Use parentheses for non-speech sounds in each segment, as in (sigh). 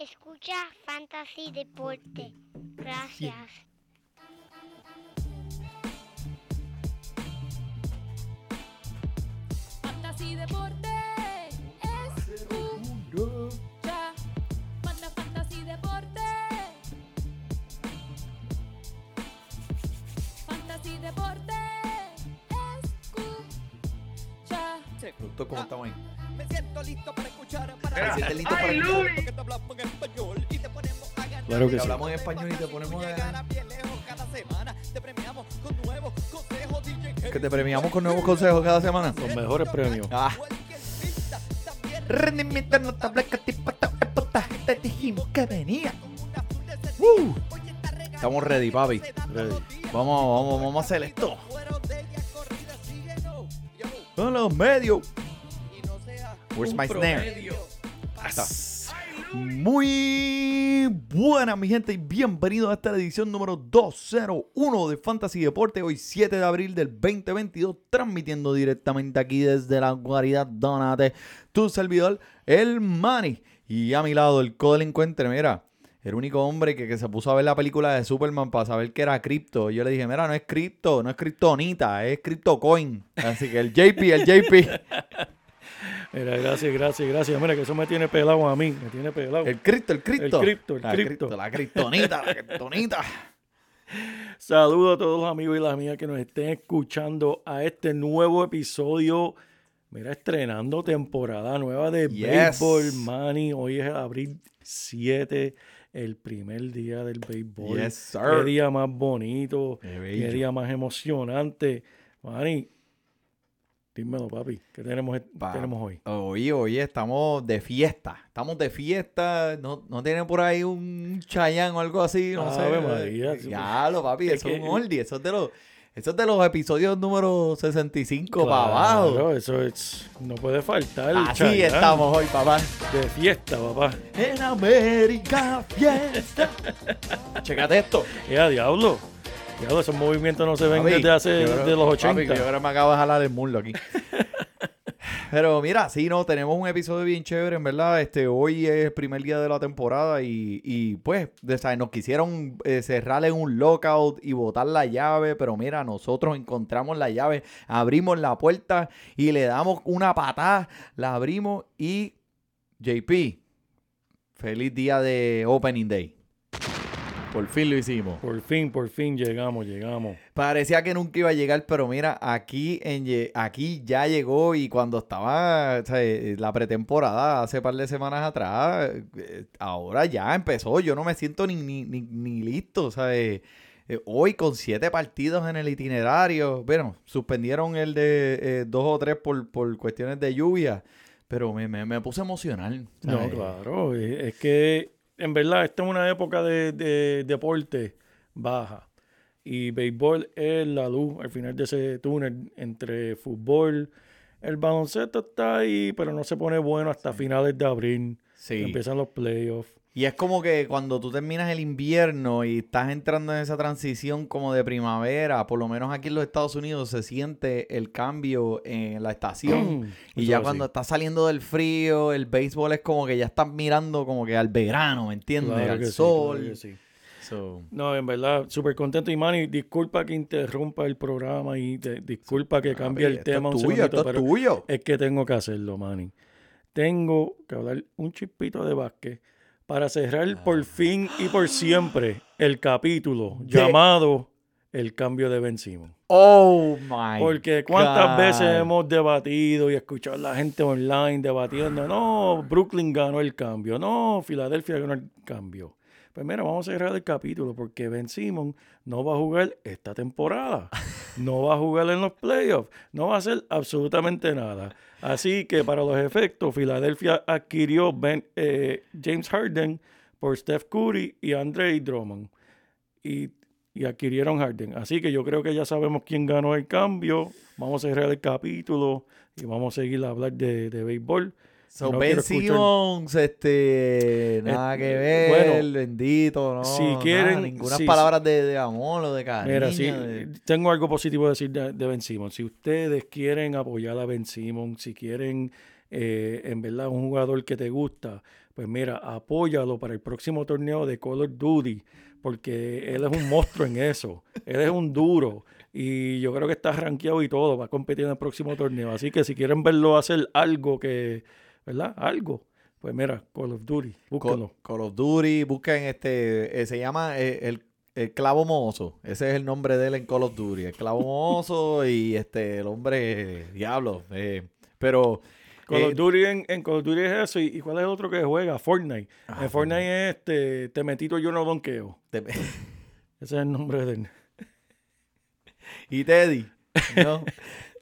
Escucha Fantasy Deporte. Gracias. Fantasy Deporte. Escucha. Manda Fantasy Deporte. Fantasy Deporte. Escucha. Producto, ¿cómo estamos ahí? Me siento listo para escuchar para ¿Te sientes listo para escuchar? porque te hablamos en español y te ponemos a ganar. Claro que Te sí. hablamos en español y te ponemos a... Te premiamos con nuevos consejos, DJ. Que te premiamos con nuevos consejos cada semana. Los mejores premios. Ah. Rendimiento notable que tipo te dijimos que venía. Uh. Estamos ready, papi. Ready. Vamos, vamos, vamos a hacer esto. Con los medios. Where's my snare? Muy buena mi gente y bienvenidos a esta edición número 201 de Fantasy Deporte, hoy 7 de abril del 2022, transmitiendo directamente aquí desde la guarida Donate, tu servidor, el Manny, y a mi lado el codelincuente, mira, el único hombre que, que se puso a ver la película de Superman para saber que era cripto, yo le dije, mira, no es cripto, no es criptonita, es criptocoin, así que el JP, el JP, Mira, gracias, gracias, gracias. Mira, que eso me tiene pelado a mí. Me tiene pelado. el cripto, el cripto, El cripto, el cripto. la criptonita, la criptonita. (laughs) Saludos a todos los amigos y las amigas que nos estén escuchando a este nuevo episodio. Mira, estrenando temporada nueva de Yes. Béisbol Money. Hoy es abril 7, el primer día del béisbol. Yes, sir. Qué día más bonito, Qué qué día más emocionante. Manny, dímelo, papi. ¿Qué tenemos, Pa- tenemos hoy? Oye, oye, estamos de fiesta. Estamos de fiesta. ¿No, no tienen por ahí un chayán o algo así? No sé. Ave María. Ya, lo papi, Es eso es un oldie. Eso es de los, eso es de los episodios número 65 para abajo. Claro, eso es, no puede faltar. Así Chayanne. estamos hoy, papá. De fiesta, papá. En América Fiesta. (laughs) Chécate esto. Ya, diablo. Esos movimientos no se ven Papi, desde hace, creo- de los papi, 80. yo ahora me acabo de jalar el muslo aquí. (laughs) Pero mira, sí, no, tenemos un episodio bien chévere, en verdad. Este, hoy es el primer día de la temporada y, y, pues, de- ¿sabes? nos quisieron eh, cerrar en un lockout y botar la llave, pero mira, nosotros encontramos la llave, abrimos la puerta y le damos una patada, la abrimos y JP, feliz día de Opening Day. Por fin lo hicimos. Por fin, por fin llegamos, llegamos. Parecía que nunca iba a llegar, pero mira, aquí, en, aquí ya llegó y cuando estaba o sea, eh, la pretemporada hace par de semanas atrás, eh, ahora ya empezó. Yo no me siento ni, ni, ni, ni listo. ¿sabes? Eh, hoy con siete partidos en el itinerario, bueno, suspendieron el de eh, dos o tres por, por cuestiones de lluvia, pero me, me, me puse emocional. No, ¿sabes? claro. Es es que, en verdad, esta es una época de, de deporte baja. Y béisbol es la luz al final de ese túnel entre fútbol. El baloncesto está ahí, pero no se pone bueno hasta finales de abril. Sí. Empiezan los playoffs. Y es como que cuando tú terminas el invierno y estás entrando en esa transición como de primavera, por lo menos aquí en los Estados Unidos se siente el cambio en la estación. (clears throat) y ya cuando así. estás saliendo del frío, el béisbol es como que ya estás mirando como que al verano, ¿me entiendes? Claro al que sí, sol. claro sí. So, No, en verdad, súper contento. Y Manny, disculpa que interrumpa el programa y te- disculpa que cambie el tema un tuyo, segundito, pero tuyo. es que tengo que hacerlo, Manny. Tengo que hablar un chispito de básquet para cerrar por fin y por siempre el capítulo De- llamado El cambio de Ben Simmons. Oh my Porque cuántas God. veces hemos debatido y escuchado a la gente online debatiendo, no, Brooklyn ganó el cambio, no, Filadelfia ganó el cambio. Pues mira, vamos a cerrar el capítulo porque Ben Simmons no va a jugar esta temporada, no va a jugar en los playoffs, no va a hacer absolutamente nada. Así que para los efectos, Filadelfia adquirió eh, James Harden por Steph Curry y Andre Drummond. Y adquirieron Harden. Así que yo creo que ya sabemos quién ganó el cambio. Vamos a cerrar el capítulo y vamos a seguir a hablar de béisbol. So, No ben Simmons, este, nada que ver, bueno, bendito, no, si nada, quieren- ninguna palabras de, de amor o de cariño. Mira, sí, de- tengo algo positivo que decir de, de Ben Simmons. Si ustedes quieren apoyar a Ben Simmons, si quieren, eh, en verdad, un jugador que te gusta, pues pues mira, apóyalo para el próximo torneo de Call of Duty, porque él es un monstruo en eso. Él es un duro. Y yo creo que está rankeado y todo, va a competir en el próximo torneo. Así que si quieren verlo hacer algo que, ¿verdad? Algo. Pues mira, Call of Duty, búsquenlo. Call, Call of Duty, busquen este, eh, se llama eh, el, el Clavo Mozo. Ese es el nombre de él en Call of Duty. El Clavo Mozo (laughs) y este, el hombre, diablo. eh, pero Call of Duty en, en Call of Duty es eso. ¿Y, y cuál es el otro que juega? Fortnite. Ah, en Fortnite es este, te metito yo no donqueo. te- (laughs) Ese es el nombre de él. (laughs) y Teddy. No,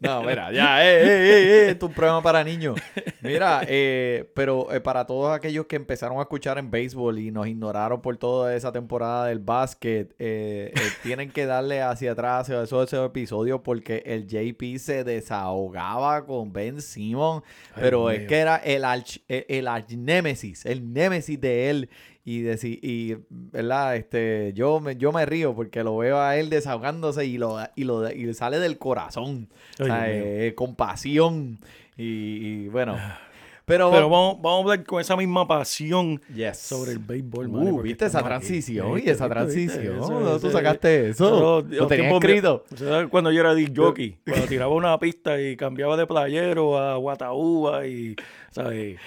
no, (laughs) mira, ya, eh, eh, eh, eh, esto es un programa para niños. Mira, (laughs) eh, pero eh, para todos aquellos que empezaron a escuchar en béisbol y nos ignoraron por toda esa temporada del básquet, eh, (laughs) tienen que darle hacia atrás a esos, esos episodios porque el JP se desahogaba con Ben Simon, pero es mío. que era el arch, el, el archnémesis, el némesis de él. Y, deci- y verdad, este, yo me, yo me río porque lo veo a él desahogándose y lo, y lo y sale del corazón. Eh, con pasión. Y, y bueno. (sighs) Pero, Pero vamos, vamos a hablar con esa misma pasión yes. sobre el béisbol. Uh, porque ¿Viste esa aquí. transición? ¿Viste, ¿Y esa transición? Eso, ¿Dónde tú sacaste eso? eso, ¿Lo tenías escrito? Cuando yo era disc (laughs) jockey, cuando tiraba una pista y cambiaba de playero a Guataúba y, ¿sabes?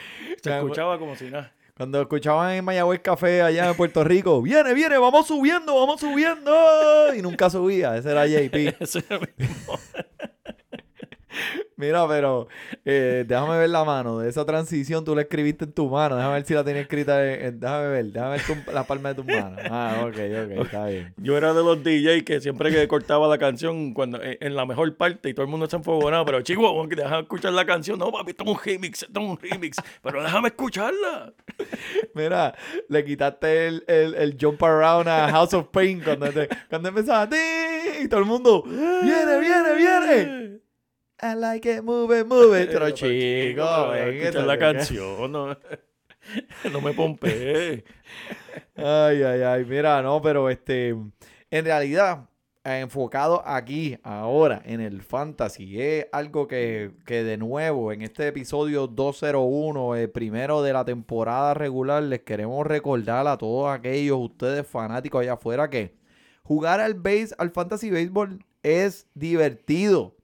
Se escuchaba como si nada. Cuando escuchaban en Mayagüez Café allá en Puerto Rico, viene, viene, vamos subiendo, vamos subiendo. Y nunca subía, ese era JP. (laughs) Ese era mismo. Mira, pero eh, déjame ver la mano de esa transición. Tú la escribiste en tu mano. Déjame ver si la tienes escrita. en- en- déjame ver, déjame ver tu- la palma de tus manos. Ah, ok, ok, está bien. Yo era de los DJ que siempre que cortaba la canción cuando en, en la mejor parte y todo el mundo se enfogonaba, pero chico, déjame escuchar la canción. No, papi, esto es un remix, esto es un remix, pero déjame escucharla. Mira, le quitaste el, el, el jump around a House of Pain cuando, te- cuando empezaba. "Ti", Y todo el mundo, viene, viene, viene. I like it, move it, move it. (laughs) Pero chico, Chico, ven, la canción, no, (laughs) no me pompeé. Ay, ay, ay. Mira, no, pero este, en realidad, enfocado aquí, ahora, en el fantasy, es algo que, que de nuevo, en este episodio 201, el primero de la temporada regular, les queremos recordar a todos aquellos, ustedes fanáticos allá afuera, que jugar al base, al fantasy béisbol es divertido.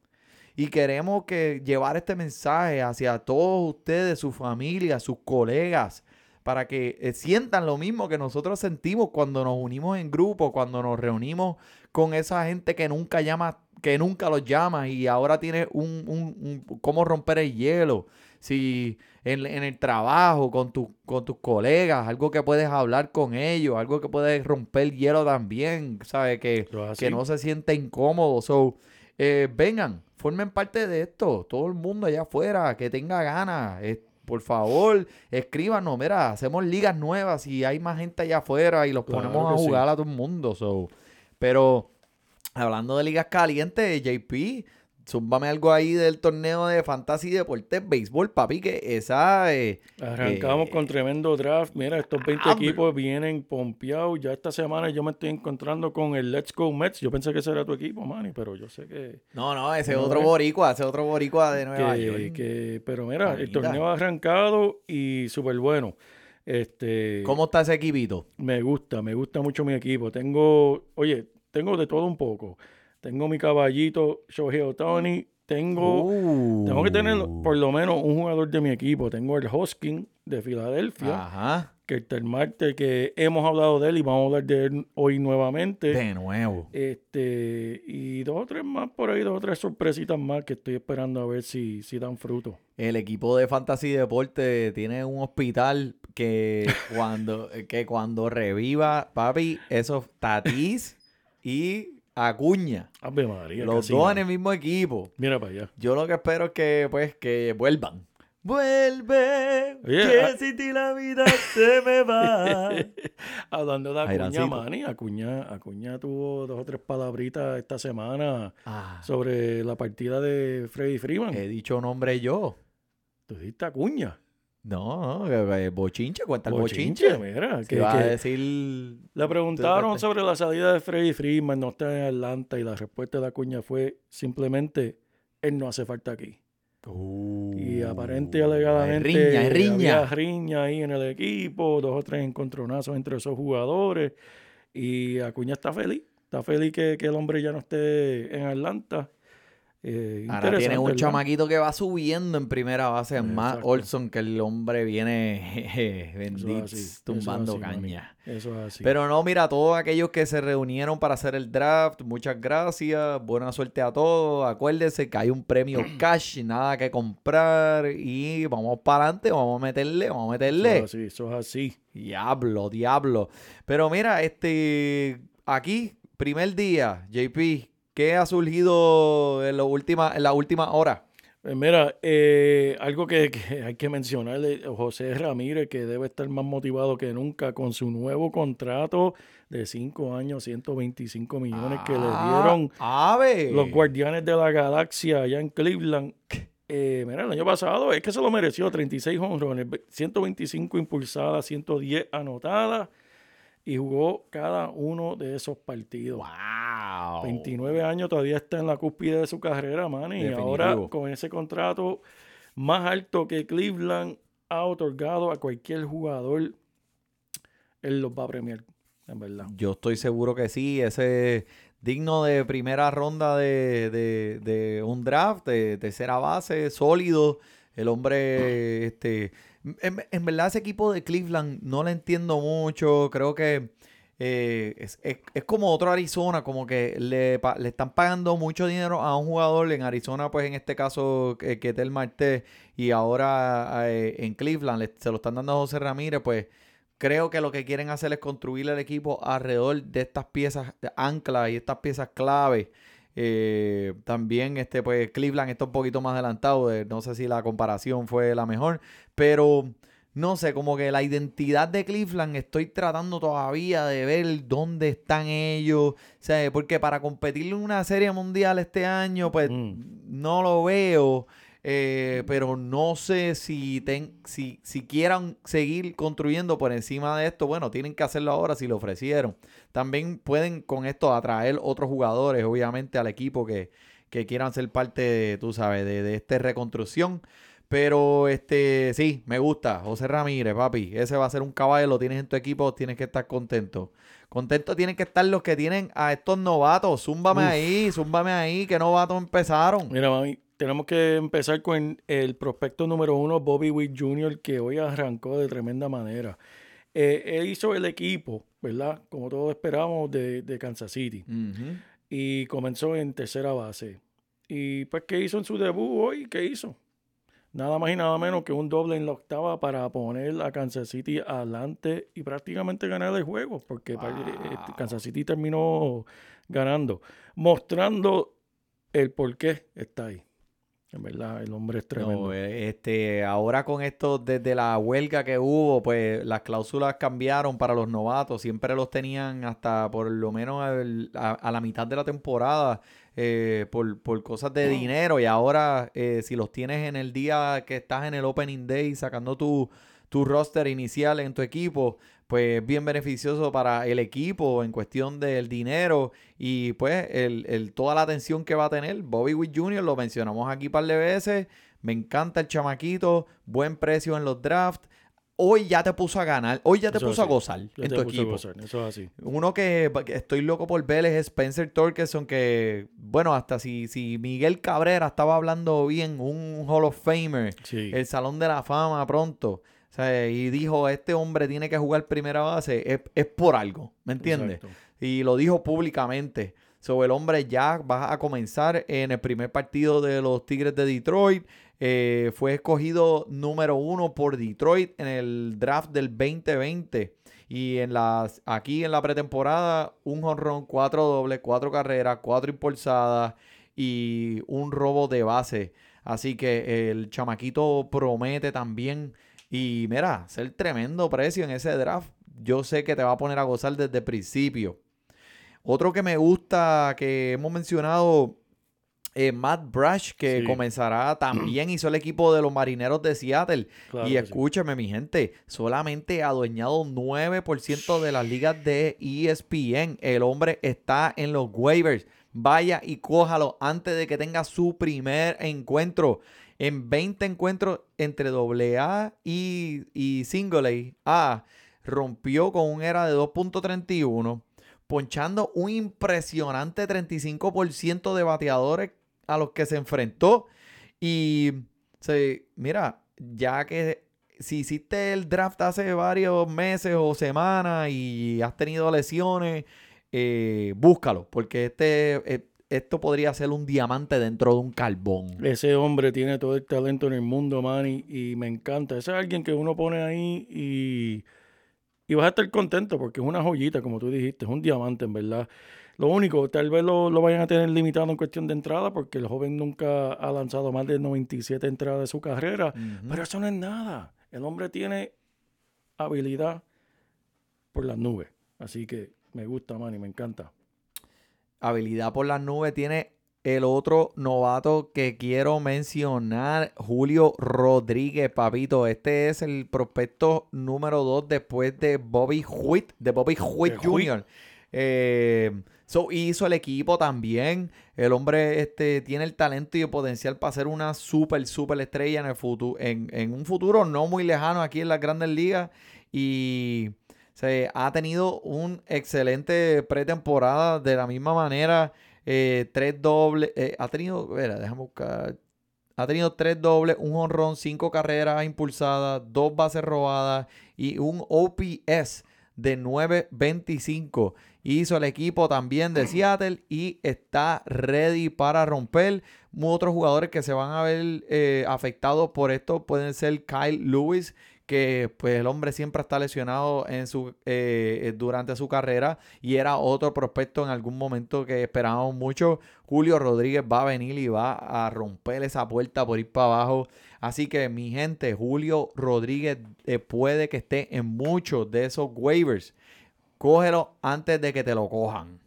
Y queremos que llevar este mensaje hacia todos ustedes, su familia, sus colegas, para que eh, sientan lo mismo que nosotros sentimos cuando nos unimos en grupo, cuando nos reunimos con esa gente que nunca llama, que nunca los llama y ahora tiene un, un- un- cómo romper el hielo. Si en, en el trabajo, con, tu- con tus colegas, algo que puedes hablar con ellos, algo que puedes romper hielo también, ¿sabes? Que, que no se siente incómodo. So, eh, vengan, formen parte de esto. Todo el mundo allá afuera que tenga ganas. eh, por favor, escríbanos. Mira, hacemos ligas nuevas y hay más gente allá afuera y los Claro ponemos a sí. jugar a todo el mundo. So. Pero hablando de ligas calientes, JP, zúmbame algo ahí del torneo de Fantasy Deportes Béisbol, papi, que esa... eh, Arrancamos Eh, con tremendo draft. Mira, estos 20 ah, equipos vienen pompeados. Ya esta semana yo me estoy encontrando con el Let's Go Mets. Yo pensé que ese era tu equipo, Manny, pero yo sé que... no, no, ese No, otro eh. boricua, ese otro boricua de Nueva que, York. que- pero mira, el torneo ha arrancado y súper bueno. Este, ¿Cómo está ese equipito? Me gusta, me gusta mucho mi equipo. Tengo, oye, tengo de todo un poco. Tengo mi caballito Shohei Otani. Tengo, tengo que tener Uh. por lo menos un jugador de mi equipo. Tengo el Hoskin de Filadelfia, Ajá. que el Termarte, que hemos hablado de él y vamos a hablar de él hoy nuevamente. De nuevo. Este, y dos o tres más por ahí, dos o tres sorpresitas más que estoy esperando a ver si, si dan fruto. El equipo de Fantasy Deporte tiene un hospital que cuando, que cuando reviva, papi, esos Tatís y Acuña. Ave María. Los dos en el mismo equipo. Mira para allá. Yo lo que espero es que, pues, que vuelvan. Vuelve, que sin ti la vida se me va. (laughs) Hablando de Acuña. Manny, Acuña, Acuña tuvo dos o tres palabritas esta semana Ah, sobre la partida de Freddy Freeman. he dicho nombre yo. Tú dijiste Acuña. No, que- que bochinche, cuenta el bochinche. Bochinche, mira. Que a decir... le preguntaron sobre la salida de Freddy Freeman, no está en Atlanta, y la respuesta de Acuña fue simplemente, él no hace falta aquí. Y Uh, aparente y alegadamente riña, hay riña. había riña ahí en el equipo, dos o tres encontronazos entre esos jugadores. Y Acuña está feliz. Está feliz que, que el hombre ya no esté en Atlanta. Eh, Ahora tiene un ¿verdad? chamaquito que va subiendo en primera base, más. Olson, que el hombre viene (laughs) Eso bendito, es así, eso es tumbando así, caña. Eso es así. Pero no, mira, todos aquellos que se reunieron para hacer el draft, muchas gracias, buena suerte a todos. Acuérdense que hay un premio (clears throat) cash, nada que comprar y vamos para adelante, vamos a meterle, vamos a eso meterle. es así, eso es así. Diablo, diablo. Pero mira, este, aquí, primer día, JP, ¿qué ha surgido en, la última, en la última hora? Eh, Mira, eh, algo que, que hay que mencionarle, José Ramírez, que debe estar más motivado que nunca con su nuevo contrato de 5 años, 125 millones que le dieron Ah, ¡Ave! los Guardianes de la Galaxia allá en Cleveland. Eh, mira, el año pasado es que se lo mereció, 36 honrones, 125 impulsadas, 110 anotadas y jugó cada uno de esos partidos. ¡Wow! 29 años todavía está en la cúspide de su carrera, man. Y Definitivo. ahora con ese contrato más alto que Cleveland ha otorgado a cualquier jugador, él los va a premiar, en verdad. Yo estoy seguro que sí, ese digno de primera ronda de, de- de un draft, de tercera base, sólido. El hombre, este, en, en verdad ese equipo de Cleveland no le entiendo mucho, creo que eh, es, es- es como otro Arizona, como que le, le están pagando mucho dinero a un jugador en Arizona, pues en este caso que Ketel Marte y ahora eh, en Cleveland le- se lo están dando a José Ramírez, pues creo que lo que quieren hacer es construir el equipo alrededor de estas piezas de ancla y estas piezas clave. Eh, también este pues Cleveland está un poquito más adelantado, eh, no sé si la comparación fue la mejor, pero no sé, como que la identidad de Cleveland estoy tratando todavía de ver dónde están ellos, o sea, porque para competir en una serie mundial este año pues Mm. no lo veo. Eh, pero no sé si, ten- si, si quieran seguir construyendo por encima de esto. Bueno, tienen que hacerlo ahora si lo ofrecieron. También pueden con esto atraer otros jugadores, obviamente, al equipo que, que quieran ser parte, de, tú sabes, de, de esta reconstrucción. Pero este, sí, me gusta. José Ramírez, papi. Ese va a ser un caballo, lo tienes en tu equipo, tienes que estar contento. Contento tienen que estar los que tienen a estos novatos. Zúmbame Uf. ahí, zúmbame ahí, que novatos empezaron. Mira, mami, tenemos que empezar con el prospecto número uno, Bobby Witt Jr., que hoy arrancó de tremenda manera. Eh, él hizo el equipo, ¿verdad? Como todos esperábamos, de, de Kansas City. Y comenzó en tercera base. Y pues, ¿qué hizo en su debut hoy? ¿Qué hizo? Nada más y nada menos que un doble en la octava para poner a Kansas City adelante y prácticamente ganar el juego, porque pa- eh, Wow. Kansas City terminó ganando, mostrando el por qué está ahí. En verdad, el hombre es tremendo. No, eh, este, ahora con esto, desde la huelga que hubo, pues las cláusulas cambiaron para los novatos. Siempre los tenían hasta por lo menos a, a la mitad de la temporada eh, por, por cosas de dinero. Y ahora, eh, si los tienes en el día que estás en el Opening Day sacando tu, tu roster inicial en tu equipo, pues es bien beneficioso para el equipo en cuestión del dinero y pues el, el- toda la atención que va a tener. Bobby Witt Jr. lo mencionamos aquí un par de veces. Me encanta el chamaquito, buen precio en los drafts. Hoy ya te puso a ganar, hoy ya te Eso puso a gozar Ya en tu equipo. gozar, Eso es así. Uno que, estoy loco por ver es Spencer Torkelson, que, bueno, hasta si, si Miguel Cabrera estaba hablando bien, un Hall of Famer, Sí. el Salón de la Fama pronto, sea, y dijo, este hombre tiene que jugar primera base, es, es por algo, ¿me entiendes? Exacto. Y lo dijo públicamente. So, el hombre ya va a comenzar en el primer partido de los Tigres de Detroit. Eh, fue escogido número uno por Detroit en el draft del 2020. Y en las, aquí en la pretemporada, un jonrón, cuatro dobles, cuatro carreras, cuatro impulsadas y un robo de base. Así que el chamaquito promete también. Y mira, ser tremendo precio en ese draft. Yo sé que te va a poner a gozar desde el principio. Otro que me gusta, que hemos mencionado, eh, Matt Brush, que Sí. comenzará (clears throat) también, hizo el equipo de los marineros de Seattle. Claro y sí. escúcheme, mi gente, solamente ha adueñado 9% de las ligas de ESPN. El hombre está en los waivers. Vaya y cójalo antes de que tenga su primer encuentro. En 20 encuentros entre AA y, y Single A, rompió con un era de 2.31, ponchando un impresionante 35% de bateadores a los que se enfrentó. Y se, mira, ya que si hiciste el draft hace varios meses o semanas y has tenido lesiones, eh, búscalo, porque este, eh, esto podría ser un diamante dentro de un carbón. Ese hombre tiene todo el talento en el mundo, man, y, y me encanta. Ese es alguien que uno pone ahí y, y vas a estar contento porque es una joyita, como tú dijiste, es un diamante, en verdad. Lo único, tal vez lo, lo vayan a tener limitado en cuestión de entrada porque el joven nunca ha lanzado más de 97 entradas de su carrera, pero eso no es nada. El hombre tiene habilidad por las nubes. Así que me gusta, man, y me encanta. Habilidad por las nubes tiene el otro novato que quiero mencionar, Julio Rodríguez, papito. Este es el prospecto número 2 después de Bobby Huit, de Bobby Huit. Jr. Eh, so, hizo el equipo también. El hombre este, tiene el talento y el potencial para ser una super, super estrella en, el futuro, en, en un futuro no muy lejano aquí en las grandes ligas. Y se ha tenido un excelente pretemporada de la misma manera. eh, tres dobles. eh, ha tenido, espera, déjame buscar. Ha tenido tres dobles, un honrón, cinco carreras impulsadas, dos bases robadas y un OPS de 9.25. Hizo el equipo también de Seattle y está ready para romper. Otros jugadores que se van a ver eh, afectados por esto pueden ser Kyle Lewis, que pues el hombre siempre está lesionado en su, eh, durante su carrera y era otro prospecto en algún momento que esperábamos mucho. Julio Rodríguez va a venir y va a romper esa puerta por ir para abajo. Así que mi gente, Julio Rodríguez eh, puede que esté en muchos de esos waivers. Cógelo antes de que te lo cojan.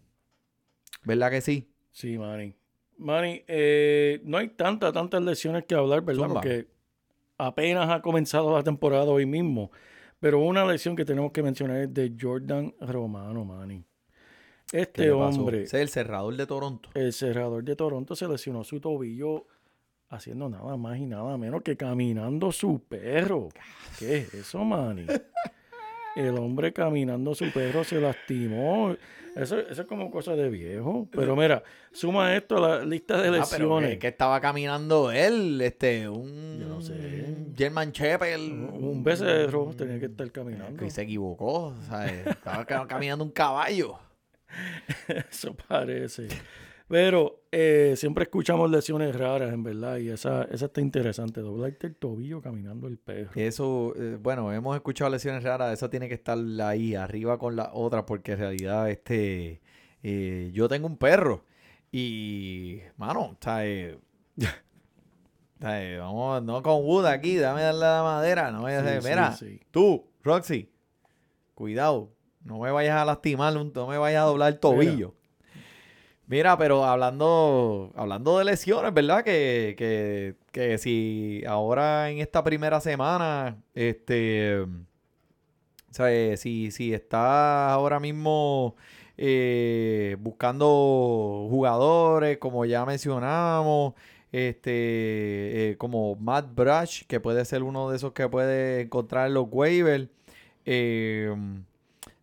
¿Verdad que sí? Sí, Manny. Manny, eh, no hay tantas, tantas lesiones que hablar, ¿verdad? Zumba. Porque apenas ha comenzado la temporada hoy mismo. Pero una lesión que tenemos que mencionar es de Jordan Romano, Manny. ¿Qué Este hombre, es el cerrador de Toronto. el cerrador de Toronto, se lesionó su tobillo haciendo nada más y nada menos que caminando su perro. ¿Qué es eso, Manny? (laughs) El hombre caminando su perro se lastimó. Eso, eso es como cosa de viejo. Pero mira, suma esto a la lista de Ah, lesiones. que, que estaba caminando él, este, un Yo no sé. German Shepherd. Un becerro tenía que estar caminando. Que se equivocó, ¿sabes? Estaba ca- caminando un caballo. (laughs) Eso parece. Pero eh, siempre escuchamos lesiones raras, en verdad, y esa, esa está interesante. Doblarte el tobillo caminando el perro. Eso, eh, bueno, hemos escuchado lesiones raras, eso tiene que estar ahí arriba con la otra, porque en realidad, este, eh, yo tengo un perro y, mano, ¿sabes? ¿Sabes? Vamos, no con Wood aquí, dame darle la madera, no vayas a Sí, sí, mira, sí. tú, Roxy, cuidado, no me vayas a lastimar, no me vayas a doblar el tobillo. Mira, pero hablando, hablando de lesiones, ¿verdad? Que, que, que si ahora en esta primera semana, este, ¿sabes? Si, si estás ahora mismo eh, buscando jugadores, como ya mencionamos, este, eh, como Matt Brush, que puede ser uno de esos que puede encontrar en los waivers. eh,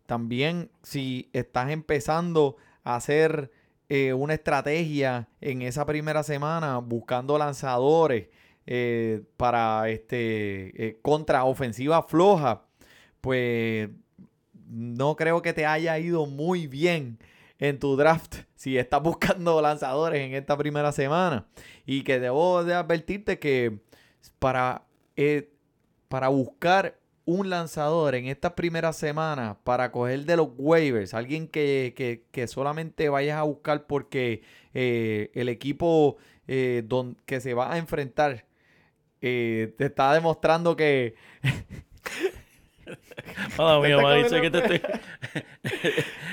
también si estás empezando a hacer eh, una estrategia en esa primera semana buscando lanzadores eh, para este eh, contra ofensiva floja, pues no creo que te haya ido muy bien en tu draft (laughs) si estás buscando lanzadores en esta primera semana. Y que debo de advertirte que para, eh, para buscar un lanzador en estas primeras semanas para coger de los waivers, alguien que, que- que solamente vayas a buscar porque eh, el equipo eh, don- que se va a enfrentar eh, te está demostrando que (laughs) (laughs) Te que estoy-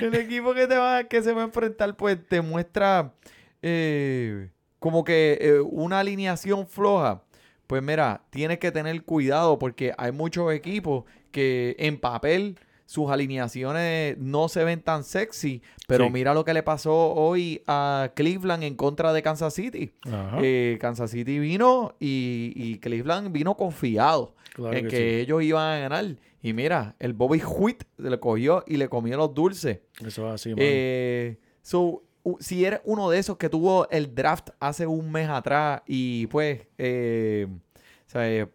(laughs) el equipo que te va que se va a enfrentar pues te muestra eh, como que una alineación floja pues mira tienes que tener cuidado porque hay muchos equipos que en papel sus alineaciones no se ven tan sexy, pero Sí. mira lo que le pasó hoy a Cleveland en contra de Kansas City. Eh, Kansas City vino y, y Cleveland vino confiado claro en que, que, sí. ellos iban a ganar. Y mira, el Bobby Huit se le cogió y le comió los dulces. Eso es así, mano. Eh, so, si eres uno de esos que tuvo el draft hace un mes atrás y pues, eh, ¿sabes?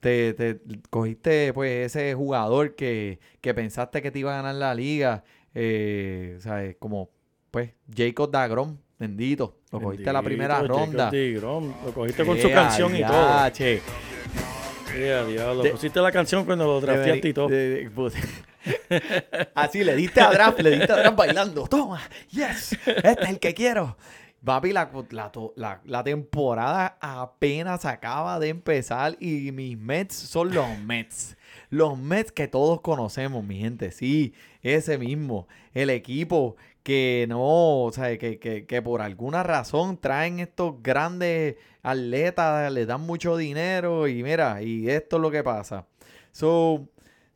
Te, te cogiste pues ese jugador que, que pensaste que te iba a ganar la liga, eh, ¿sabes? Como pues Jacob Dagrom, bendito, lo cogiste en la primera Bendito, ronda. Lo cogiste con su Ea, canción y todo. che. Ea, diablo. De- Pusiste la canción cuando lo drafteaste y todo. De- Así le diste a draft, le diste a draft bailando. Toma, yes, este es el que quiero. Papi, la, la, la- temporada apenas acaba de empezar y mis Mets son los Mets. Los Mets que todos conocemos, mi gente. Sí, ese mismo. El equipo que no, o sea, que, que, que por alguna razón traen estos grandes atletas, les dan mucho dinero y mira, y esto es lo que pasa. So,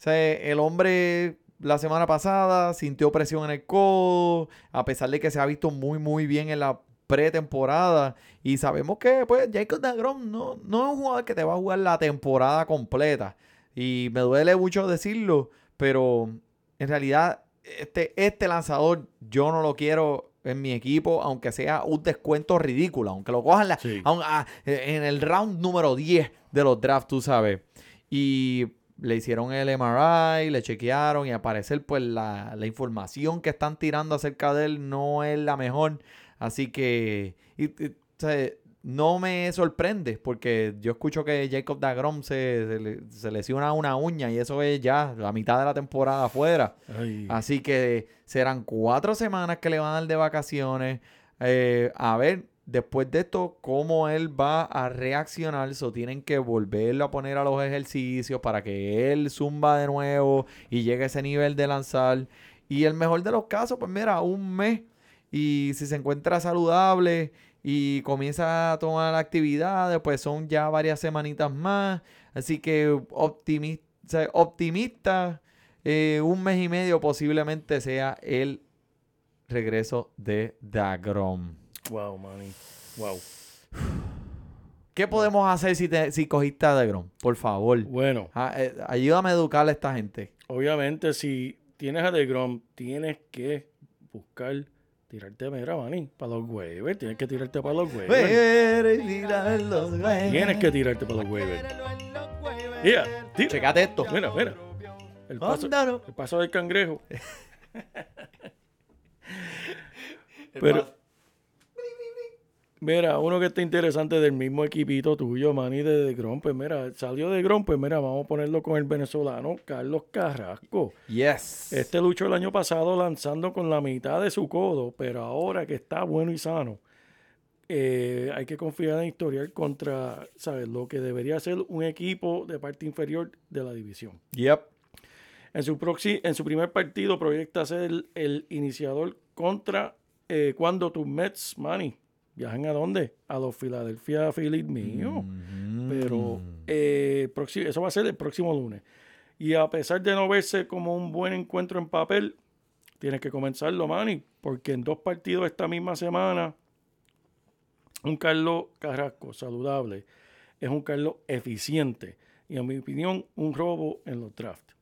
sea, el hombre la semana pasada sintió presión en el codo, a pesar de que se ha visto muy, muy bien en la pretemporada. Y sabemos que, pues, Jacob DeGrom no, no es un jugador que te va a jugar la temporada completa. Y me duele mucho decirlo, pero en realidad, este, este lanzador yo no lo quiero en mi equipo, aunque sea un descuento ridículo, aunque lo cojan la- Sí. ah, en el round número 10 de los drafts, tú sabes. Y le hicieron el MRI, le chequearon y al parecer pues la, la información que están tirando acerca de él no es la mejor. Así que y- y, o sea, no me sorprende porque yo escucho que Jacob Dagrom se, se, le- se lesiona una uña y eso es ya la mitad de la temporada afuera. Ay, Así que serán cuatro semanas que le van a dar de vacaciones. Eh, a ver, después de esto, cómo él va a reaccionar. So, tienen que volverlo a poner a los ejercicios para que él zumba de nuevo y llegue a ese nivel de lanzar. Y el mejor de los casos, pues mira, un mes. Y si se encuentra saludable y comienza a tomar actividades, pues son ya varias semanitas más. Así que optimista, optimista eh, un mes y medio posiblemente sea el regreso de Dagrom. Wow, manny. Wow. ¿Qué podemos hacer si, te, si cogiste a Dagrom? Por favor. Bueno, Ah, eh, ayúdame a educar a esta gente. obviamente, si tienes a DeGrom, tienes que buscar tirarte, mira, Manny, para los waivers. Tienes que tirarte para los waivers. Tienes que tirarte para los waivers. Mira, tira. Checate esto. Mira, mira. El paso, el paso del cangrejo. (laughs) Pero, mira, uno que está interesante del mismo equipito tuyo, Manny, de, de Grom, pues mira, salió de Grom, pues mira, vamos a ponerlo con el venezolano Carlos Carrasco. Yes. Este luchó el año pasado lanzando con la mitad de su codo, pero ahora que está bueno y sano, eh, hay que confiar en historial contra, ¿sabes? Lo que debería ser un equipo de parte inferior de la división. Yep. En su, proxi- en su primer partido proyecta ser el, el iniciador contra eh, cuando tus Mets, Manny, viajan a dónde? A los Philadelphia Phillies mío. Pero eh, eso va a ser el próximo lunes. Y a pesar de no verse como un buen encuentro en papel, tienes que comenzarlo, Manny, porque en dos partidos esta misma semana, un Carlos Carrasco saludable es un Carlos eficiente. Y en mi opinión, un robo en los drafts.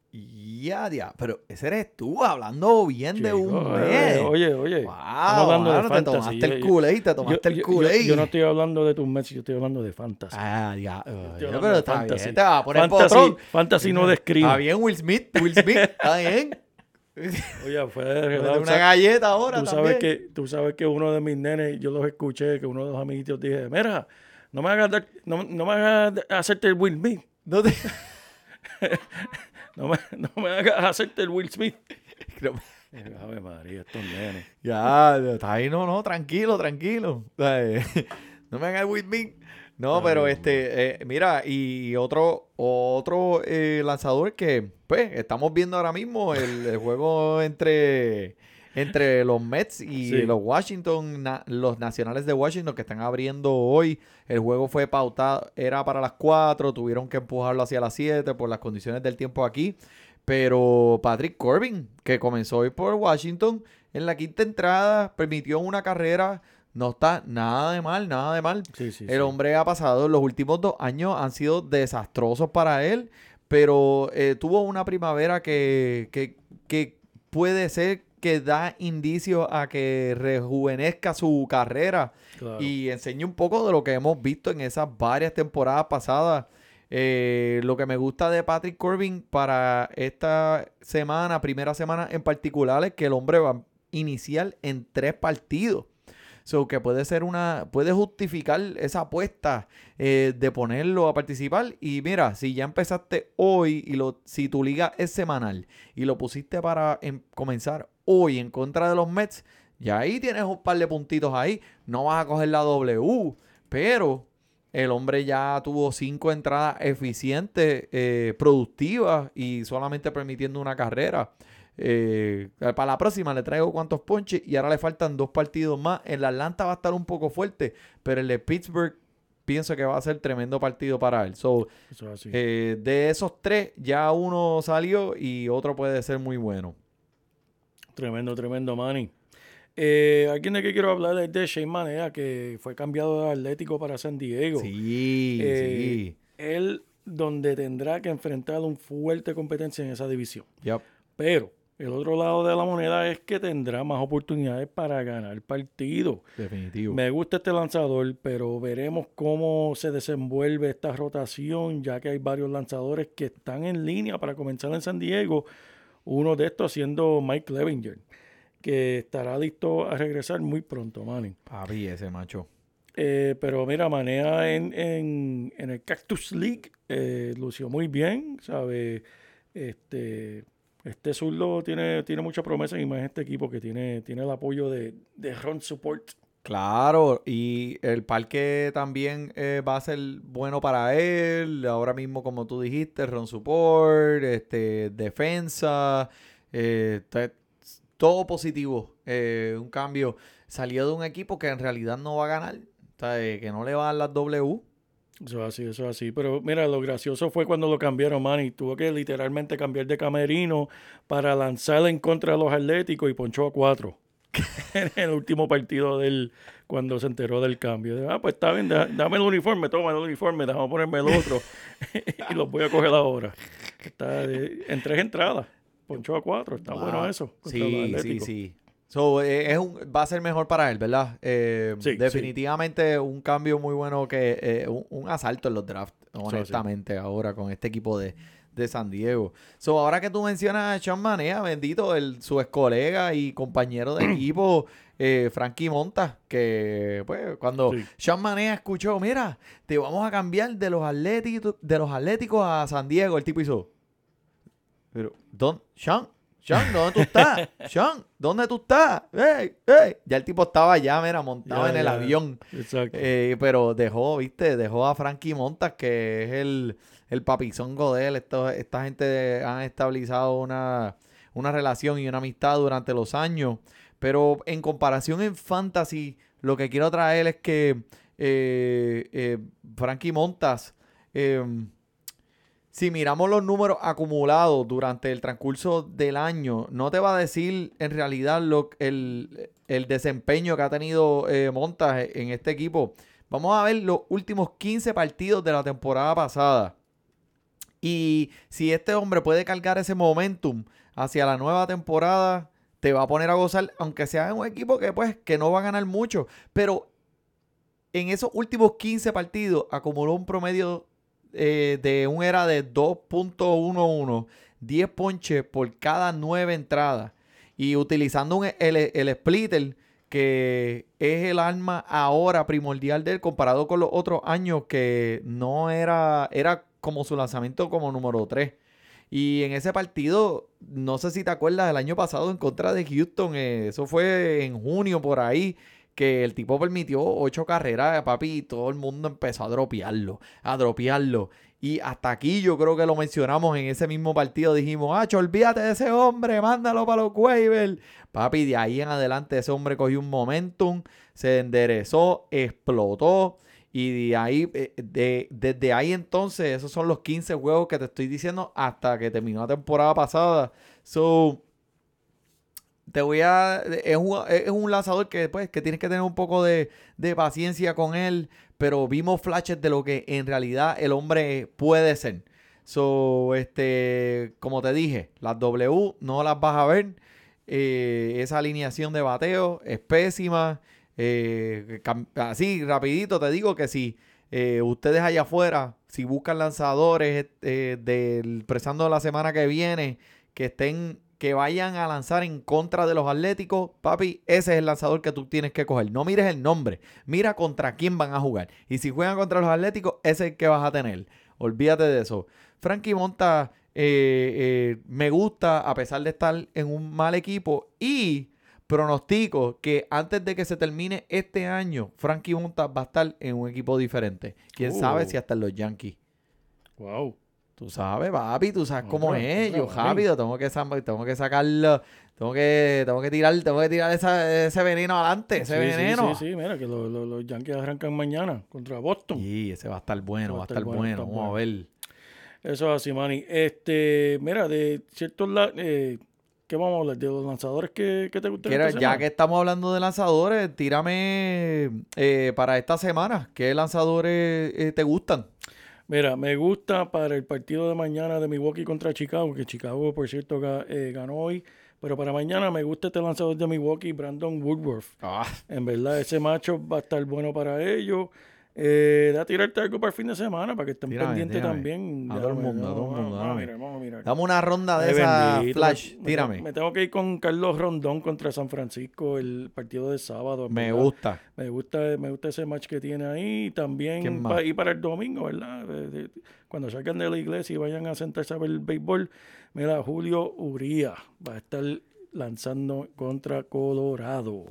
Ya, ya. Pero ese eres tú hablando bien de un Chico, mes. eh, Oye, oye. Wow, hablando de te tomaste Yo- el yo- culé, te yo- tomaste el yo- culé. yo- yo no estoy hablando de tus Mets, yo estoy hablando de fantasy. Ah, ya. Hablando pero está fantasy. bien. Te va a poner Fantasy, potrón. fantasy no de screen. Está bien, Will Smith. Will Smith. Está (laughs) bien. Oye, fue de una galleta ahora tú sabes también. que tú sabes que uno de mis nenes yo los escuché que uno de los amiguitos dije mira no me hagas dar- no, no me hagas hacerte el Will Smith No te- (laughs) no me, (laughs) no me hagas hacerte el Will Smith (laughs) No- (laughs) Ave María estos nenes Ya, está ahí, no, no, tranquilo, tranquilo. Eh, No me hagas with me. No, pero este, eh, mira, y otro, otro eh, lanzador que, pues, estamos viendo ahora mismo el, el juego entre, entre los Mets y Sí. los Washington, na- los nacionales de Washington que están abriendo hoy. El juego fue pautado, era para las 4, tuvieron que empujarlo hacia las 7 por las condiciones del tiempo aquí. Pero Patrick Corbin, que comenzó hoy por Washington, en la quinta entrada permitió una carrera. No está nada de mal, nada de mal. Sí, sí, El hombre ha pasado, los últimos dos años han sido desastrosos para él, pero eh, tuvo una primavera que, que, que puede ser que da indicio a que rejuvenezca su carrera Claro. y enseñe un poco de lo que hemos visto en esas varias temporadas pasadas. Eh, lo que me gusta de Patrick Corbin para esta semana, primera semana en particular, es que el hombre va a iniciar en tres partidos. So que puede ser una, puede justificar esa apuesta eh, de ponerlo a participar. Y mira, si ya empezaste hoy y lo, si tu liga es semanal y lo pusiste para em- comenzar hoy en contra de los Mets, ya ahí tienes un par de puntitos ahí. No vas a coger la W, pero el hombre ya tuvo cinco entradas eficientes, eh, productivas y solamente permitiendo una carrera. Eh, para la próxima le traigo cuantos ponches y ahora le faltan dos partidos más. El Atlanta va a estar un poco fuerte, pero el de Pittsburgh pienso que va a ser tremendo partido para él. So, Eso es así. eh, de esos tres, ya uno salió y otro puede ser muy bueno. Tremendo, tremendo, Manny. Eh, alguien de que quiero hablar es de Shane Manea, que fue cambiado de Atlético para San Diego. Sí, Eh, sí. Él donde tendrá que enfrentar un fuerte competencia en esa división. Pero el otro lado de la moneda es que tendrá más oportunidades para ganar partido. Definitivo. Me gusta este lanzador, pero veremos cómo se desenvuelve esta rotación, ya que hay varios lanzadores que están en línea para comenzar en San Diego. Uno de estos siendo Mike Clevinger, que estará listo a regresar muy pronto, Manny. Papi, ese macho. Eh, pero mira, Manea en, en, en el Cactus League eh, lució muy bien, ¿sabe? Este, este zurdo tiene, tiene mucha promesa y más este equipo que tiene, tiene el apoyo de, de Run Support. Claro, y el parque también eh, va a ser bueno para él. Ahora mismo, como tú dijiste, run support, este, defensa, eh, todo positivo. Eh, un cambio. Salió de un equipo que en realidad no va a ganar, que no le va a dar las W. Eso es así, eso es así. Pero mira, lo gracioso fue cuando lo cambiaron, Manny. Tuvo que literalmente cambiar de camerino para lanzar en contra de los Atléticos y ponchó a cuatro. (laughs) en el último partido del cuando se enteró del cambio. De, ah, pues está bien, da- dame el uniforme, toma el uniforme, déjame ponerme el otro. (laughs) y los voy a coger ahora. Está de- en tres entradas. Ponchó a cuatro. Está bueno eso. Sí, sí, sí. So, eh, es un, va a ser mejor para él, ¿verdad? Eh, Sí, sí. definitivamente un cambio muy bueno que eh, un, un asalto en los drafts, honestamente, ahora con este equipo de, de San Diego. So, ahora que tú mencionas a Sean Manea, bendito, el, su ex colega y compañero de (clears throat) equipo, eh, Frankie Monta, que pues cuando Sí. Sean Manea escuchó, mira, te vamos a cambiar de los atléticos, de los atléticos a San Diego, el tipo hizo. Pero, ¿dónde? Sean, Sean, ¿dónde tú estás? (laughs) Sean, ¿dónde tú estás? ¡Ey, ey! Ya el tipo estaba ya, mira, montado en el avión. Exacto. Eh, pero dejó, viste, dejó a Frankie Montas, que es el, el papizongo de él. Esto- esta gente han estabilizado una, una relación y una amistad durante los años. Pero en comparación en fantasy, lo que quiero traer es que eh, eh, Frankie Montas, eh, si miramos los números acumulados durante el transcurso del año, no te va a decir en realidad lo, el, el desempeño que ha tenido eh, en este equipo. Vamos a ver los últimos 15 partidos de la temporada pasada. Y si este hombre puede cargar ese momentum hacia la nueva temporada, te va a poner a gozar, aunque sea en un equipo que pues que no va a ganar mucho. Pero en esos últimos 15 partidos acumuló un promedio eh, de un era de 2.11, 10 ponches por cada 9 entradas. Y utilizando un- el, el splitter, que es el arma ahora primordial de él, comparado con los otros años que no era, era como su lanzamiento como número 3. Y en ese partido, no sé si te acuerdas del año pasado en contra de Houston, eh, eso fue en junio por ahí, que el tipo permitió ocho carreras, papi, y todo el mundo empezó a dropearlo, a dropearlo. Y hasta aquí yo creo que lo mencionamos en ese mismo partido. Dijimos, ah, olvídate de ese hombre, mándalo para los waivers. Papi, de ahí en adelante ese hombre cogió un momentum, se enderezó, explotó. Y de ahí, eh, de, desde ahí entonces, esos son los 15 juegos que te estoy diciendo hasta que terminó la temporada pasada. So, te voy a. Es un, es un lanzador que, pues, que tienes que tener un poco de, de paciencia con él. Pero vimos flashes de lo que en realidad el hombre puede ser. So, este, como te dije, las W no las vas a ver. Eh, esa alineación de bateo es pésima. Eh, así, rapidito, te digo que si eh, ustedes allá afuera, si buscan lanzadores del presando la semana que viene, que estén, que vayan a lanzar en contra de los Atléticos, papi, ese es el lanzador que tú tienes que coger. No mires el nombre, mira contra quién van a jugar. Y si juegan contra los Atléticos, ese es el que vas a tener. Olvídate de eso. Frankie Monta eh, eh, me gusta a pesar de estar en un mal equipo y pronostico que antes de que se termine este año, Frankie Monta va a estar en un equipo diferente. Quién Oh. sabe si hasta en los Yankees. Wow. Tú sabes, papi, tú sabes cómo es. Yo rápido tengo que, tengo que sacarlo. Tengo que, tengo que tirar, tengo que tirar esa- ese veneno adelante, ese Sí, sí, veneno. Sí, sí, mira que lo- lo- los Yankees arrancan mañana contra Boston. Y ese va a estar bueno, va a estar bueno. Vamos a ver. Eso es así, Manny. Este, mira, de ciertos eh, ¿qué vamos a hablar? De los lanzadores que, que te gustan. Ya que estamos hablando de lanzadores, tírame eh, para esta semana. ¿Qué lanzadores eh, te gustan? Mira, me gusta para el partido de mañana de Milwaukee contra Chicago, que Chicago, por cierto, eh, ganó hoy. Pero para mañana me gusta este lanzador de Milwaukee, Brandon Woodworth. En verdad, ese macho va a estar bueno para ellos. Eh, da a tirarte algo para el fin de semana, para que estén Tírame, pendientes tírame. también. A todo el Dame, mundo, a todo el mundo, Vamos mirar, vamos a mirar. Dame una ronda de Ay, esa bendito, flash. me- me Tírame. Me tengo que ir con Carlos Rondón contra San Francisco el partido de sábado. Me verdad. gusta. Me gusta, me gusta ese match que tiene ahí. Y ¿Quién también pa- y para el domingo, ¿verdad? Cuando salgan de la iglesia y vayan a sentarse a ver el béisbol, mira, Julio Uría va a estar lanzando contra Colorado.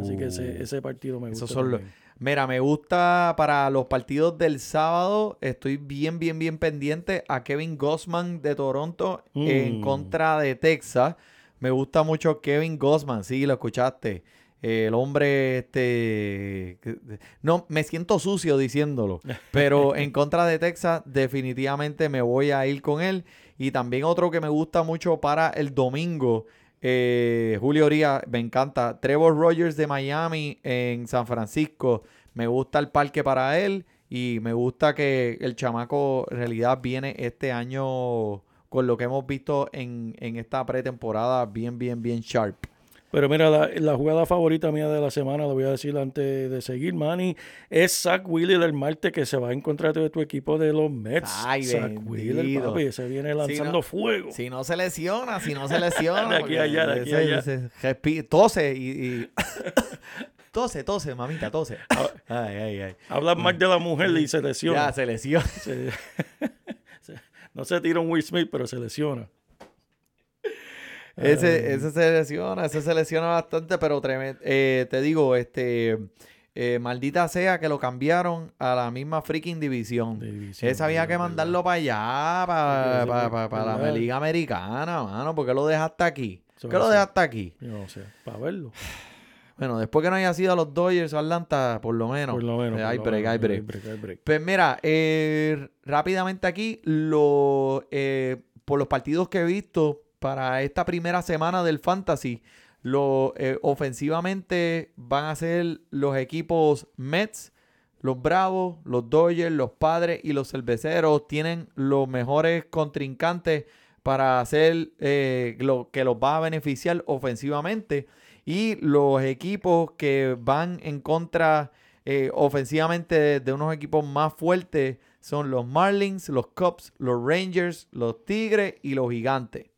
Así que ese, ese partido me gusta. Uh. Esos son los-. Mira, me gusta para los partidos del sábado. Estoy bien, bien, bien pendiente a Kevin Gossman de Toronto en Mm. contra de Texas. Me gusta mucho Kevin Gossman, sí, lo escuchaste. El hombre, este. No, me siento sucio diciéndolo. (laughs) Pero en contra de Texas, definitivamente me voy a ir con él. Y también otro que me gusta mucho para el domingo. Eh, Julio Oría, me encanta. Trevor Rogers de Miami en San Francisco. Me gusta el parque para él. Y me gusta que el chamaco en realidad viene este año con lo que hemos visto en, en esta pretemporada bien, bien, bien sharp. Pero mira, la, la jugada favorita mía de la semana, lo voy a decir antes de seguir, Manny, es Zach Wheeler del Marte que se va a encontrar de tu equipo de los Mets. Ay, Zach Wheeler, bendito. papi, se viene lanzando no- fuego. Si no se lesiona, si no se lesiona. De aquí a allá, de aquí a allá. tose y. y- (laughs) tose, tose, mamita, tose. Ay, ay, ay. Habla más de la mujer y se lesiona. Ya, se lesiona. (laughs) Se- no se tira un Will Smith, pero se lesiona. Ese, ese se lesiona, ese se lesiona bastante, pero tremen- eh, te digo, este. eh, maldita sea que lo cambiaron a la misma freaking división. División, Ese había que mandarlo para allá, para, para, sí, la liga americana, mano. ¿Por qué lo dejaste aquí? ¿Qué lo dejaste aquí? Yo no sé, para verlo. (sighs) Bueno, después que no haya sido a los Dodgers o Atlanta, por lo menos. por lo menos. eh, por hay lo break, menos, hay break. break, hay break. Pues mira, eh, rápidamente aquí, lo, eh, por los partidos que he visto para esta primera semana del Fantasy, lo, eh, ofensivamente van a ser los equipos Mets, los Bravos, los Dodgers, los Padres y los Cerveceros. Tienen los mejores contrincantes para hacer eh, lo que los va a beneficiar ofensivamente. Y los equipos que van en contra eh, ofensivamente de, de unos equipos más fuertes son los Marlins, los Cubs, los Rangers, los Tigres y los Gigantes.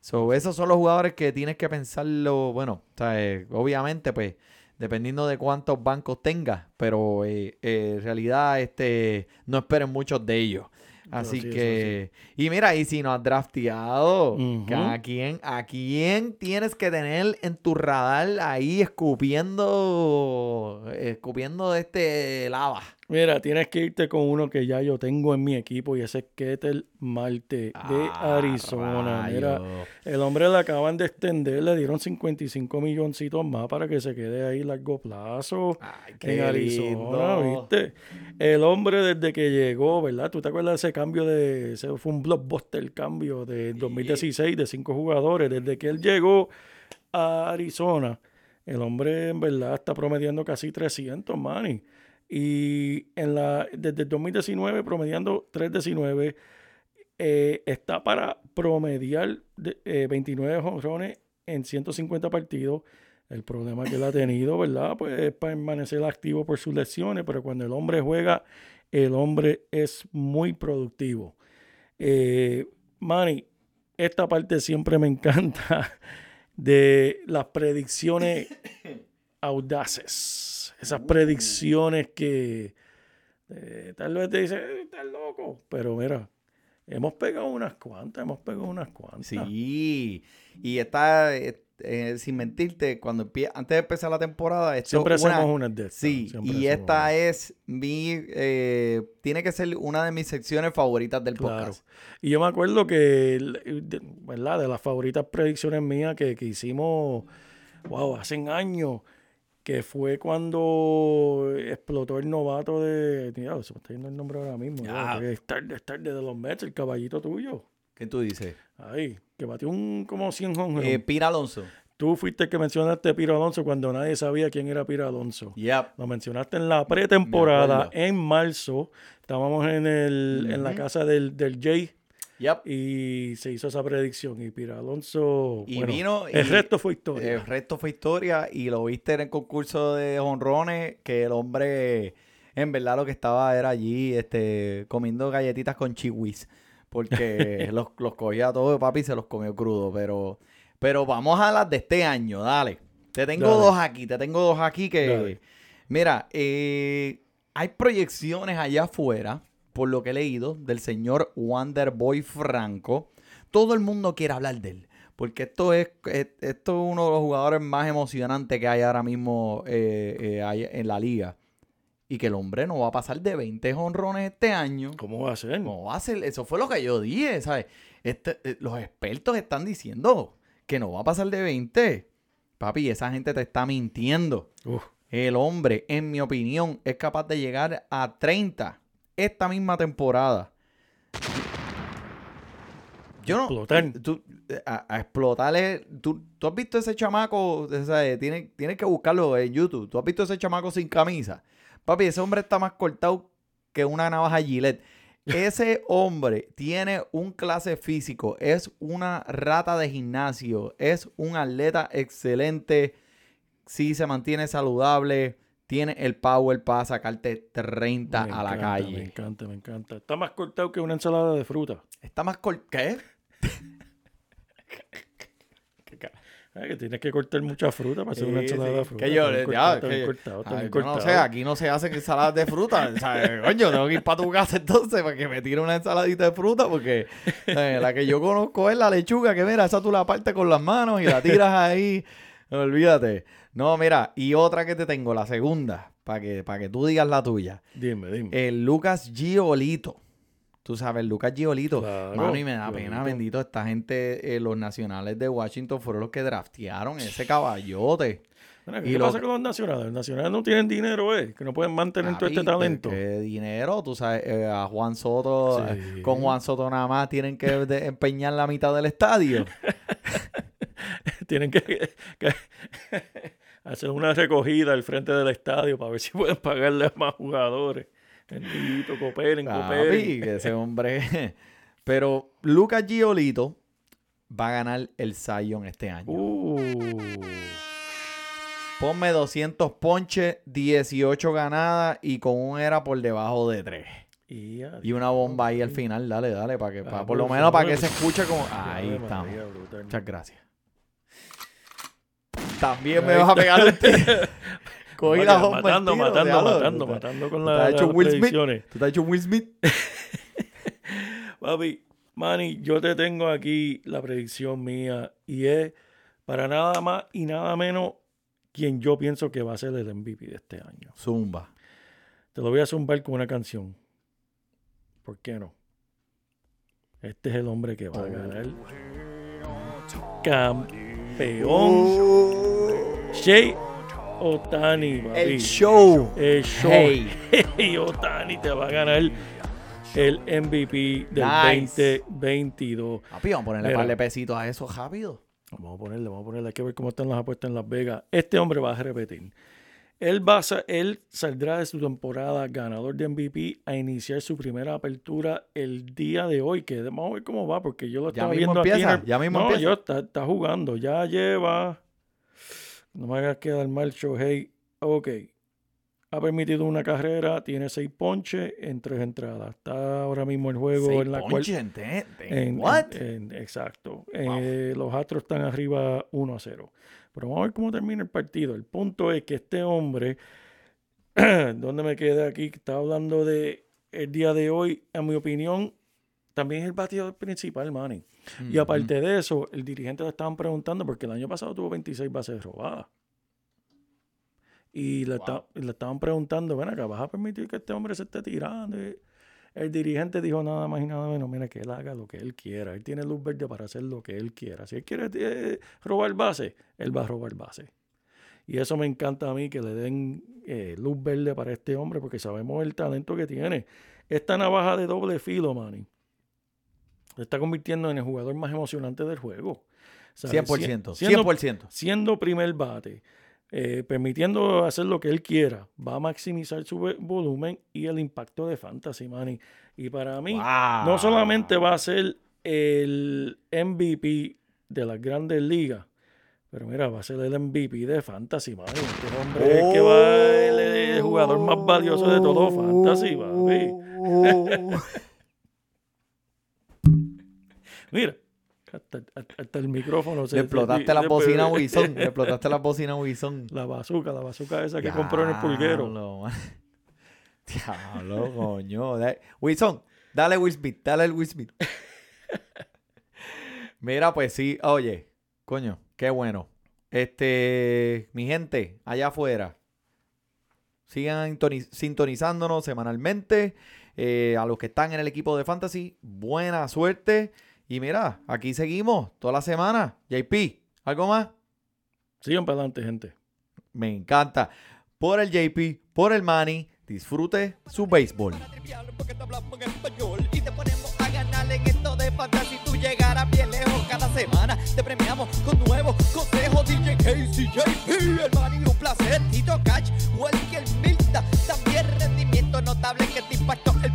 So, esos son los jugadores que tienes que pensarlo, bueno, o sea, eh, obviamente, pues, dependiendo de cuántos bancos tengas, pero eh, eh, en realidad este, no esperen muchos de ellos. Así que, y mira, y si no has drafteado, Ujú. que ¿a quién, ¿a quién tienes que tener en tu radar ahí escupiendo, escupiendo este lava? Mira, tienes que irte con uno que ya yo tengo en mi equipo y ese es Ketel Marte de Ah, Arizona. Mira, el hombre le acaban de extender, le dieron 55 milloncitos más para que se quede ahí largo plazo. Ay, en Arizona, lindo. ¿viste? El hombre desde que llegó, ¿verdad? ¿Tú te acuerdas de ese cambio de... Ese fue un blockbuster el cambio de 2016 de cinco jugadores. Desde que él llegó a Arizona, el hombre en verdad está promediando casi 300, manny. Y en la, desde el 2019 promediando 319, eh, está para promediar de- eh, 29 jonrones en 150 partidos. El problema que él ha tenido, ¿verdad? Pues es permanecer activo por sus lesiones, pero cuando el hombre juega, el hombre es muy productivo. Eh, Manny, esta parte siempre me encanta de las predicciones (coughs) audaces. Esas predicciones que eh, tal vez te dicen, "Eh, estás loco, pero mira, hemos pegado unas cuantas, hemos pegado unas cuantas. Sí, y está, eh, sin mentirte, cuando antes de empezar la temporada, esto Siempre una- hacemos unas de estas. Sí, y esta es mi, eh, tiene que ser una de mis secciones favoritas del Claro. podcast. Y yo me acuerdo que, ¿verdad? De las favoritas predicciones mías que, que hicimos, wow, hace años, que fue cuando explotó el novato de. Mira, se me está yendo el nombre ahora mismo. Que Es tarde, es tarde de los Mets, el caballito tuyo. ¿Qué tú dices? Ahí, que batió un como 100 home Eh, Pira Alonso. Tú fuiste el que mencionaste a Piro Alonso cuando nadie sabía quién era Piro Alonso. Yep. Lo mencionaste en la pretemporada, en marzo. Estábamos en, el, en la casa del, del Jay Yep. y se hizo esa predicción. Y Piro Alonso. Y bueno, vino. el y resto fue historia. El resto fue historia. Y lo viste en el concurso de honrones. Que el hombre, en verdad, lo que estaba era allí este, comiendo galletitas con chiwis. Porque (laughs) los, los cogía todos, papi, y se los comió crudo. Pero, pero vamos a las de este año, dale. Te tengo Dale. dos aquí, te tengo dos aquí que. Dale. Mira, eh, hay proyecciones allá afuera, por lo que he leído, del señor Wonderboy Franco. Todo el mundo quiere hablar de él. Porque esto es, es- esto es uno de los jugadores más emocionantes que hay ahora mismo eh, eh, hay en la liga. Y que el hombre no va a pasar de 20 honrones este año. ¿Cómo va a ser? No va a ser, eso fue lo que yo dije, ¿sabes? Este, eh, los expertos están diciendo que no va a pasar de 20. Papi, esa gente te está mintiendo. Uf, El hombre, en mi opinión, es capaz de llegar a 30 esta misma temporada. Yo no. Explotar. tú- a, a explotarle. ¿tú, tú has visto ese chamaco? O sea, Tienes, tienes que buscarlo en YouTube. ¿Tú has visto ese chamaco sin camisa? Papi, ese hombre está más cortado que una navaja Gillette. (laughs) Ese hombre tiene un clase físico, es una rata de gimnasio, es un atleta excelente, sí se mantiene saludable, tiene el power para sacarte 30 me a la encanta, Me calle. encanta, me encanta. Está más cortado que una ensalada de fruta. Está más cor- ¿Qué? (laughs) Ay, que tienes que cortar mucha fruta para hacer una ensalada sí. de fruta. Que yo, ya, cortado, que- cortado, Ay, yo no sé, cortado. aquí no se hacen ensaladas de fruta. O sea, (laughs) coño, tengo que ir para tu casa entonces para que me tire una ensaladita de fruta porque eh, la que yo conozco es la lechuga, que mira, esa tú la partes con las manos y la tiras ahí. Olvídate. No, mira, y otra que te tengo, la segunda, para que, para que tú digas la tuya. Dime, dime. El Lucas Giolito. Tú sabes, el Lucas Giolito. Claro, Mano, y me da pena, bendito. Esta gente, eh, los nacionales de Washington fueron los que draftearon ese caballote. Mira, y ¿Qué lo pasa con los nacionales? Los nacionales no tienen dinero, ¿eh? Que no pueden mantener todo este talento. ¿qué- dinero, tú sabes, eh, a Juan Soto, Sí. eh, con Juan Soto nada más tienen que empeñar la mitad del estadio. (laughs) tienen que, que (laughs) hacer una recogida al frente del estadio para ver si pueden pagarle a más jugadores. Bendito, cooperen, Papi, cooperen. que ese hombre. (laughs) Pero Lucas Giolito va a ganar el Zion este año. Uh, Ponme 200 ponches, 18 ganadas y con un era por debajo de 3. y, una bomba ahí al final, dale, dale, para que, Ah, pa- por lo menos para que se escuche como. Ahí estamos. Muchas gracias. También me vas a pegar un tiro. (laughs) Cogí matando, matando, diablo. matando, te- matando con la- has hecho las Will Smith. predicciones. Tú te has hecho Will Smith. (laughs) Papi, Manny, yo te tengo aquí la predicción mía y es para nada más y nada menos quien yo pienso que va a ser el MVP de este año. Zumba. Te lo voy a zumbar con una canción. ¿Por qué no? Este es el hombre que va a ganar. Campeón. Shea Otani, papi. El show. El show. Hey. (laughs) Hey, Otani te va a ganar el MVP del Nice. 2022. Papi, vamos a ponerle un par de pesitos a eso rápido. Vamos a ponerle, vamos a ponerle. Hay que ver cómo están las apuestas en Las Vegas. Este hombre va a repetir. Él, va a, él saldrá de su temporada ganador de MVP a iniciar su primera apertura el día de hoy. Que vamos a ver cómo va, porque yo lo Ya estaba mismo viendo aquí. en empieza, el- ya mismo no, empieza. yo está, está jugando. Ya lleva. No me hagas quedar mal, Shohei. Ok. Ha permitido una carrera, tiene seis ponches en tres entradas. Está ahora mismo el juego Seis en la cual. en En- What? en- exacto. Eh, los Astros están arriba 1 a 0. Pero vamos a ver cómo termina el partido. El punto es que este hombre, (clears throat) ¿dónde me quedé aquí? Estaba hablando de el día de hoy, en mi opinión, también es el bateador principal, Manny. Y aparte de eso, el dirigente le estaban preguntando, porque el año pasado tuvo 26 bases robadas. Y le, esta- y le estaban preguntando, ven acá, ¿vas a permitir que este hombre se esté tirando? Y el dirigente dijo nada más y nada menos, mira, que él haga lo que él quiera. Él tiene luz verde para hacer lo que él quiera. Si él quiere eh, robar base, él va a robar base. Y eso me encanta a mí, que le den eh, luz verde para este hombre, porque sabemos el talento que tiene. Esta navaja de doble filo, Manny, se está convirtiendo en el jugador más emocionante del juego. ¿Sabes? 100%. Siendo- 100%. siendo primer bate, eh, permitiendo hacer lo que él quiera, va a maximizar su volumen y el impacto de Fantasy Money. Y para mí, Wow. no solamente va a ser el MVP de las grandes ligas, pero mira, va a ser el MVP de Fantasy Money. Este hombre es el que va el, el jugador más valioso de todo Fantasy, papi. Oh. Mira, hasta, el micrófono se Le explotaste la se- bocina. Le (laughs) explotaste la bocina a Wilson. La bazooka, la bazooka esa que compró en el pulguero. Diablo, man. (laughs) Diablo, coño. Wilson, dale Will Smith, dale el Will Smith. (laughs) Mira, pues sí, oye, coño, qué bueno. Este, mi gente, allá afuera, sigan intoni- sintonizándonos semanalmente. Eh, a los que están en el equipo de Fantasy, buena suerte. Y mira, aquí seguimos toda la semana. JP, ¿algo más? Sigan para adelante, gente. Me encanta. Por el JP, por el Manny, disfrute su béisbol. y te ponemos a ganar en esto de fantasy. Tú llegarás bien lejos cada semana. Te premiamos con nuevos consejos. DJ Casey, JP, el Manny, un placer. Tito Cash, Welker Milta. También rendimiento notable que te impactó el